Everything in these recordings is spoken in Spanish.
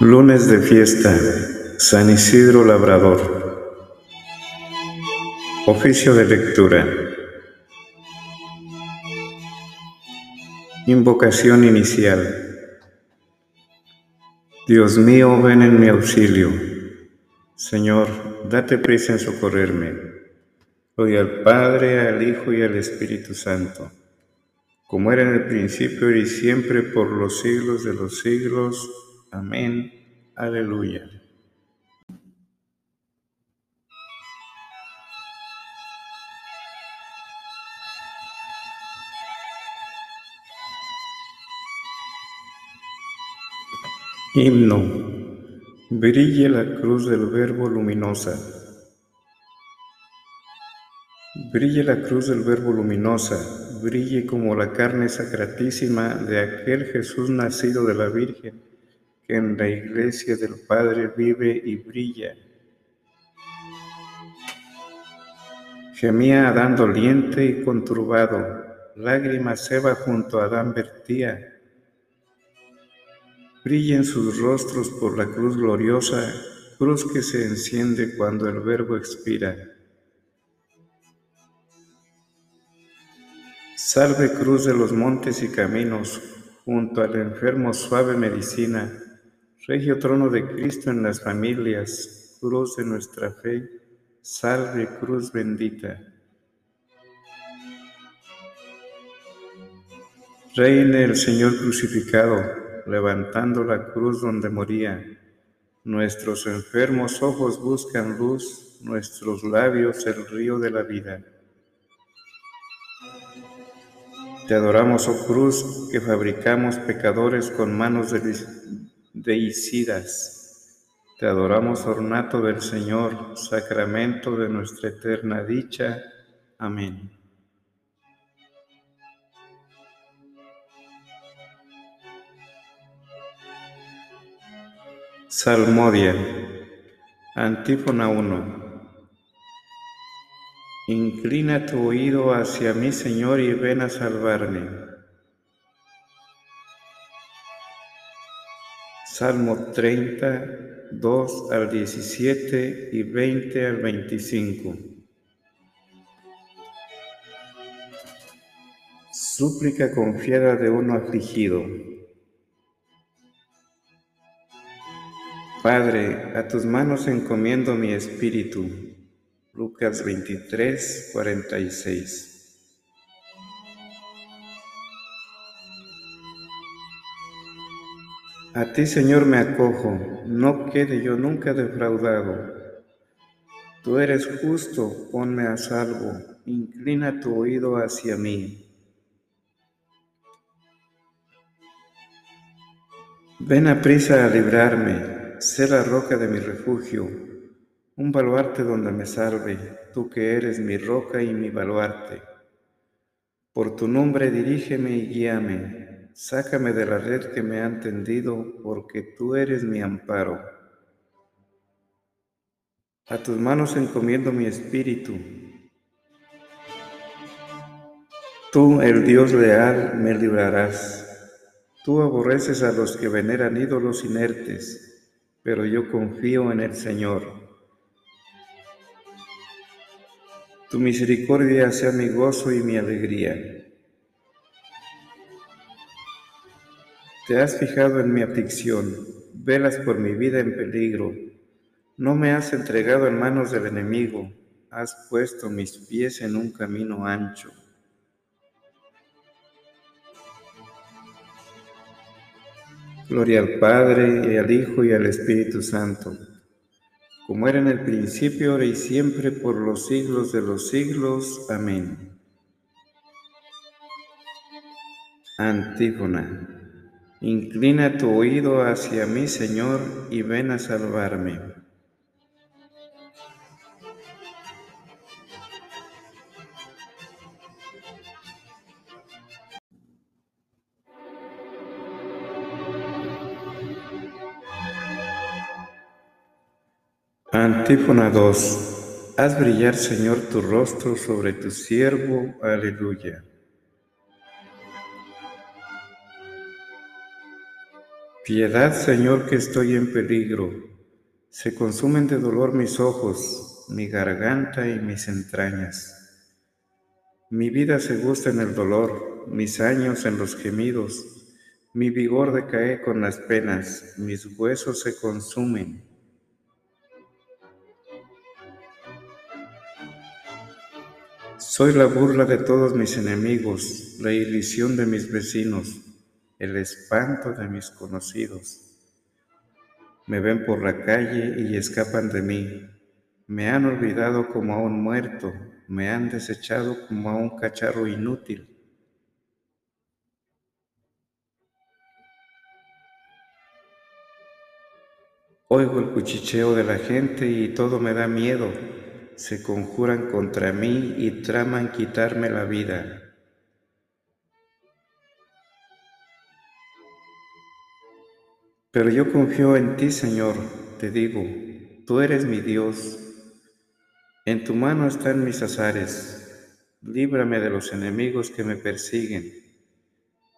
Lunes de fiesta, San Isidro Labrador. Oficio de lectura. Invocación inicial. Dios mío, ven en mi auxilio. Señor, date prisa en socorrerme. Gloria al Padre, al Hijo y al Espíritu Santo, como era en el principio y siempre por los siglos de los siglos. Amén. Aleluya. Himno. Brille la cruz del Verbo luminosa. Brille la cruz del Verbo luminosa, brille como la carne sacratísima de aquel Jesús nacido de la Virgen en la iglesia del Padre vive y brilla. Gemía Adán doliente y conturbado, lágrimas Eva junto a Adán vertía. Brillen sus rostros por la cruz gloriosa, cruz que se enciende cuando el Verbo expira. Salve cruz de los montes y caminos, junto al enfermo suave medicina Regio trono de Cristo en las familias, cruz de nuestra fe, salve cruz bendita. Reine el Señor crucificado, levantando la cruz donde moría. Nuestros enfermos ojos buscan luz, nuestros labios el río de la vida. Te adoramos, oh cruz, que fabricamos pecadores con manos deicidas. Te adoramos, ornato del Señor, sacramento de nuestra eterna dicha. Amén. Salmodia, antífona 1. Inclina tu oído hacia mí, Señor, y ven a salvarme. Salmo 30, 2 al 17 y 20 al 25. Súplica confiada de uno afligido. Padre, a tus manos encomiendo mi espíritu. Lucas 23, 46. A ti, Señor, me acojo, no quede yo nunca defraudado. Tú eres justo, ponme a salvo, inclina tu oído hacia mí. Ven a prisa a librarme, sé la roca de mi refugio, un baluarte donde me salve, tú que eres mi roca y mi baluarte. Por tu nombre dirígeme y guíame, Sácame de la red que me han tendido, porque tú eres mi amparo. A tus manos encomiendo mi espíritu. Tú, el Dios leal, me librarás. Tú aborreces a los que veneran ídolos inertes, pero yo confío en el Señor. Tu misericordia sea mi gozo y mi alegría. Te has fijado en mi aflicción, velas por mi vida en peligro. No me has entregado en manos del enemigo, has puesto mis pies en un camino ancho. Gloria al Padre, y al Hijo, y al Espíritu Santo, como era en el principio, ahora y siempre, por los siglos de los siglos. Amén. Antífona. Inclina tu oído hacia mí, Señor, y ven a salvarme. Antífona 2. Haz brillar, Señor, tu rostro sobre tu siervo. Aleluya. Piedad, Señor, que estoy en peligro. Se consumen de dolor mis ojos, mi garganta y mis entrañas. Mi vida se gusta en el dolor, mis años en los gemidos. Mi vigor decae con las penas, mis huesos se consumen. Soy la burla de todos mis enemigos, la ilusión de mis vecinos el espanto de mis conocidos. Me ven por la calle y escapan de mí. Me han olvidado como a un muerto, me han desechado como a un cacharro inútil. Oigo el cuchicheo de la gente y todo me da miedo. Se conjuran contra mí y traman quitarme la vida. Pero yo confío en ti, Señor, te digo, tú eres mi Dios. En tu mano están mis azares. Líbrame de los enemigos que me persiguen.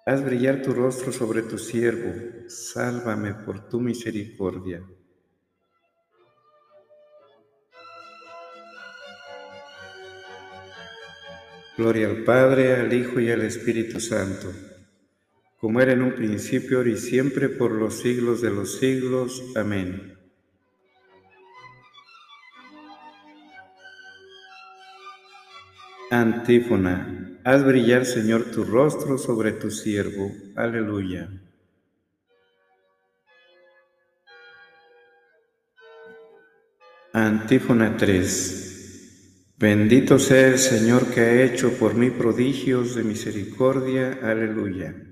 Haz brillar tu rostro sobre tu siervo. Sálvame por tu misericordia. Gloria al Padre, al Hijo y al Espíritu Santo como era en un principio, ahora y siempre, por los siglos de los siglos. Amén. Antífona. Haz brillar, Señor, tu rostro sobre tu siervo. Aleluya. Antífona 3. Bendito sea el Señor que ha hecho por mí prodigios de misericordia. Aleluya.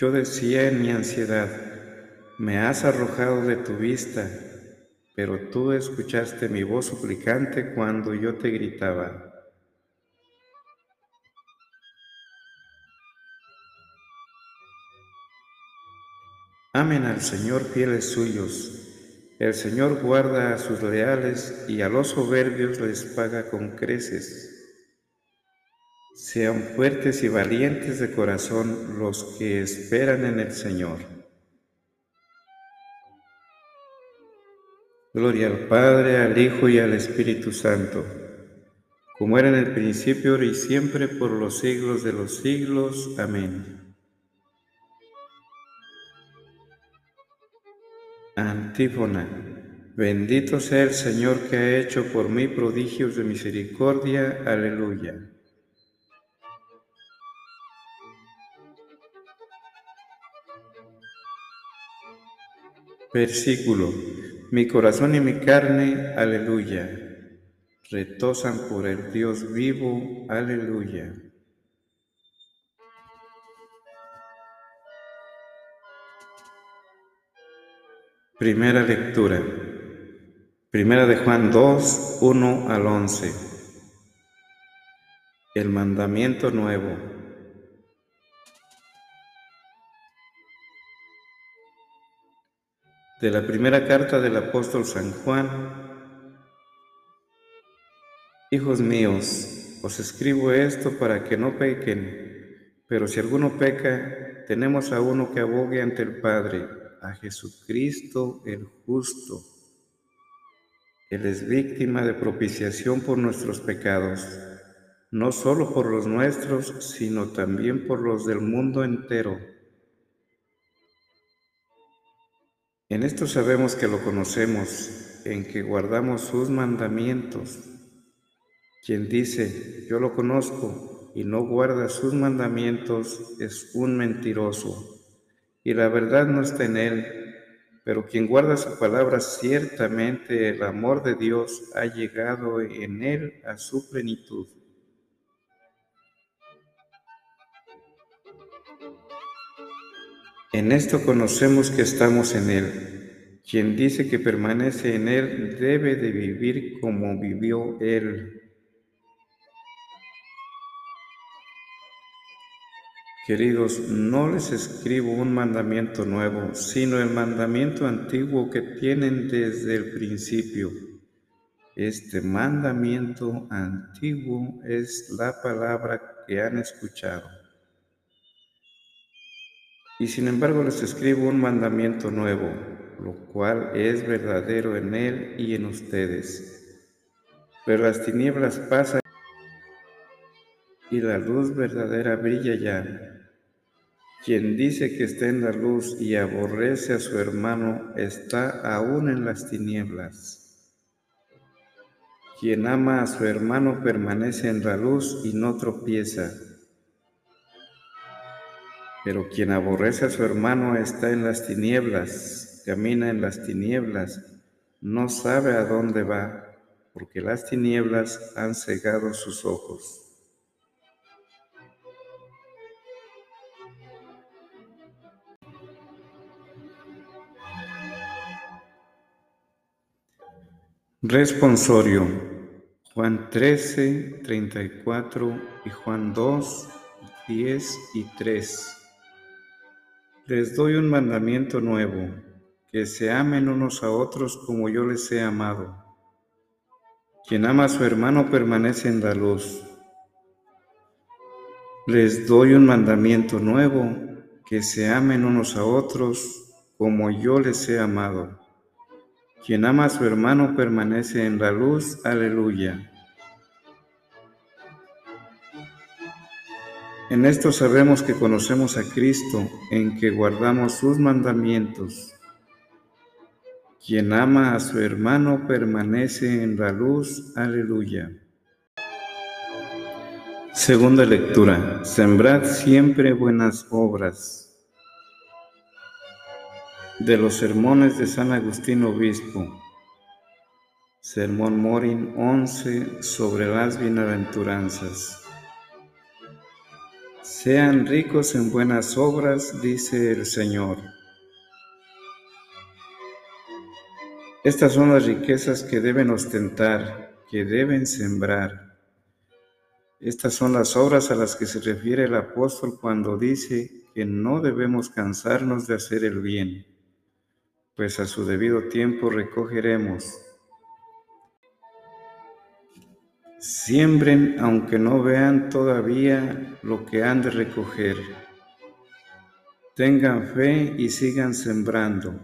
Yo decía en mi ansiedad, me has arrojado de tu vista, pero tú escuchaste mi voz suplicante cuando yo te gritaba. Amen al Señor fieles suyos. El Señor guarda a sus leales y a los soberbios les paga con creces. Sean fuertes y valientes de corazón los que esperan en el Señor. Gloria al Padre, al Hijo y al Espíritu Santo, como era en el principio, ahora y siempre, por los siglos de los siglos. Amén. Antífona. Bendito sea el Señor que ha hecho por mí prodigios de misericordia. Aleluya. Versículo. Mi corazón y mi carne, aleluya. Retosan por el Dios vivo, aleluya. Primera lectura. Primera de Juan 2, 1 al 11. El mandamiento nuevo. De la primera carta del apóstol San Juan. Hijos míos, os escribo esto para que no pequen, pero si alguno peca, tenemos a uno que abogue ante el Padre, a Jesucristo el justo. Él es víctima de propiciación por nuestros pecados, no solo por los nuestros, sino también por los del mundo entero. En esto sabemos que lo conocemos, en que guardamos sus mandamientos. Quien dice, yo lo conozco y no guarda sus mandamientos, es un mentiroso, y la verdad no está en él, Pero quien guarda su palabra, ciertamente el amor de Dios ha llegado en él a su plenitud. En esto conocemos que estamos en Él. Quien dice que permanece en Él debe de vivir como vivió Él. Queridos, no les escribo un mandamiento nuevo, sino el mandamiento antiguo que tienen desde el principio. Este mandamiento antiguo es la palabra que han escuchado. Y sin embargo les escribo un mandamiento nuevo, lo cual es verdadero en él y en ustedes. Pero las tinieblas pasan y la luz verdadera brilla ya. Quien dice que está en la luz y aborrece a su hermano está aún en las tinieblas. Quien ama a su hermano permanece en la luz y no tropieza. Pero quien aborrece a su hermano está en las tinieblas, camina en las tinieblas, no sabe a dónde va, porque las tinieblas han cegado sus ojos. Responsorio. Juan 13, 34 y Juan 2, 10 y 3. Les doy un mandamiento nuevo, que se amen unos a otros como yo les he amado. Quien ama a su hermano permanece en la luz. Les doy un mandamiento nuevo, que se amen unos a otros como yo les he amado. Quien ama a su hermano permanece en la luz. Aleluya. En esto sabemos que conocemos a Cristo, en que guardamos sus mandamientos. Quien ama a su hermano permanece en la luz. Aleluya. Segunda lectura. Sembrad siempre buenas obras de los sermones de San Agustín Obispo. Sermón Morin 11 sobre las bienaventuranzas. Sean ricos en buenas obras, dice el Señor. Estas son las riquezas que deben ostentar, que deben sembrar. Estas son las obras a las que se refiere el apóstol cuando dice que no debemos cansarnos de hacer el bien pues a su debido tiempo recogeremos. Siembren aunque no vean todavía lo que han de recoger. Tengan fe y sigan sembrando.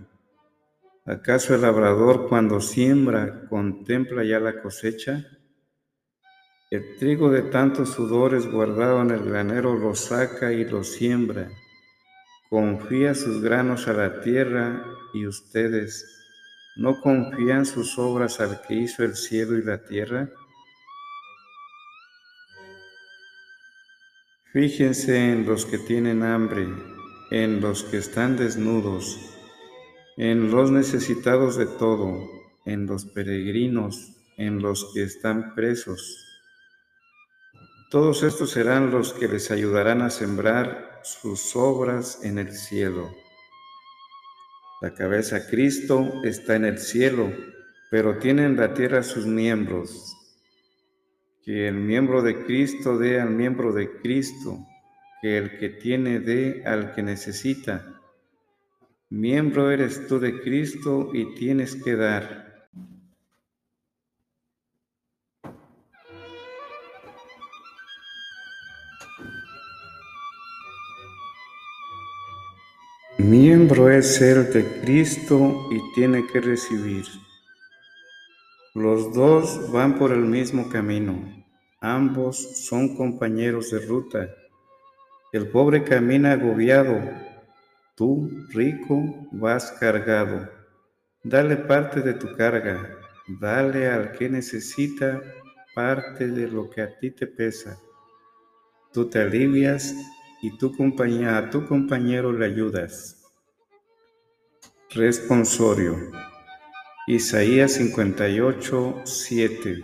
¿Acaso el labrador cuando siembra contempla ya la cosecha? El trigo de tantos sudores guardado en el granero lo saca y lo siembra. Confía sus granos a la tierra y ustedes no confían sus obras al que hizo el cielo y la tierra? Fíjense en los que tienen hambre, en los que están desnudos, en los necesitados de todo, en los peregrinos, en los que están presos. Todos estos serán los que les ayudarán a sembrar sus obras en el cielo. La cabeza Cristo está en el cielo, pero tiene en la tierra sus miembros. Que el miembro de Cristo dé al miembro de Cristo, que el que tiene dé al que necesita. Miembro eres tú de Cristo y tienes que dar. Miembro es el de Cristo y tiene que recibir. Los dos van por el mismo camino. Ambos son compañeros de ruta. El pobre camina agobiado. Tú, rico, vas cargado. Dale parte de tu carga. Dale al que necesita parte de lo que a ti te pesa. Tú te alivias y tu compañía, a tu compañero le ayudas. Responsorio. Isaías 58, 7.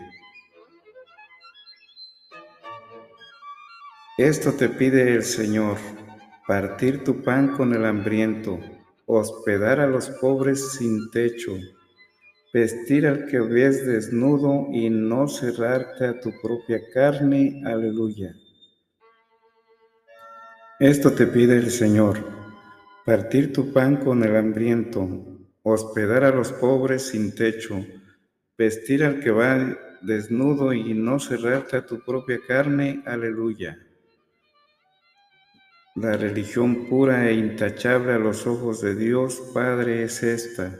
Esto te pide el Señor, partir tu pan con el hambriento, hospedar a los pobres sin techo, vestir al que ves desnudo y no cerrarte a tu propia carne. Aleluya. Esto te pide el Señor partir tu pan con el hambriento, hospedar a los pobres sin techo, vestir al que va desnudo y no cerrarte a tu propia carne. Aleluya. La religión pura e intachable a los ojos de Dios Padre es esta.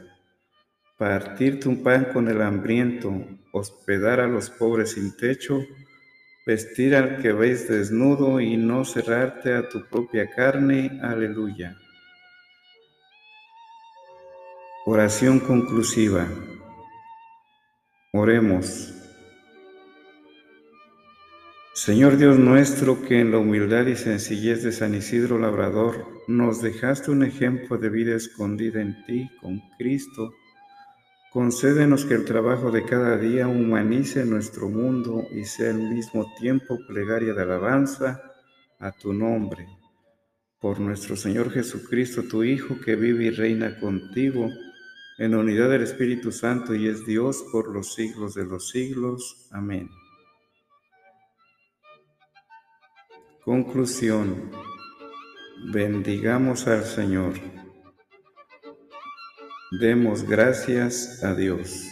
Partir tu pan con el hambriento, hospedar a los pobres sin techo, vestir al que ves desnudo y no cerrarte a tu propia carne. Aleluya. Oración conclusiva. Oremos. Señor Dios nuestro, que en la humildad y sencillez de San Isidro Labrador nos dejaste un ejemplo de vida escondida en ti con Cristo, concédenos que el trabajo de cada día humanice nuestro mundo y sea al mismo tiempo plegaria de alabanza a tu nombre. Por nuestro Señor Jesucristo, tu Hijo, que vive y reina contigo, en la unidad del Espíritu Santo y es Dios por los siglos de los siglos. Amén. Conclusión. Bendigamos al Señor. Demos gracias a Dios.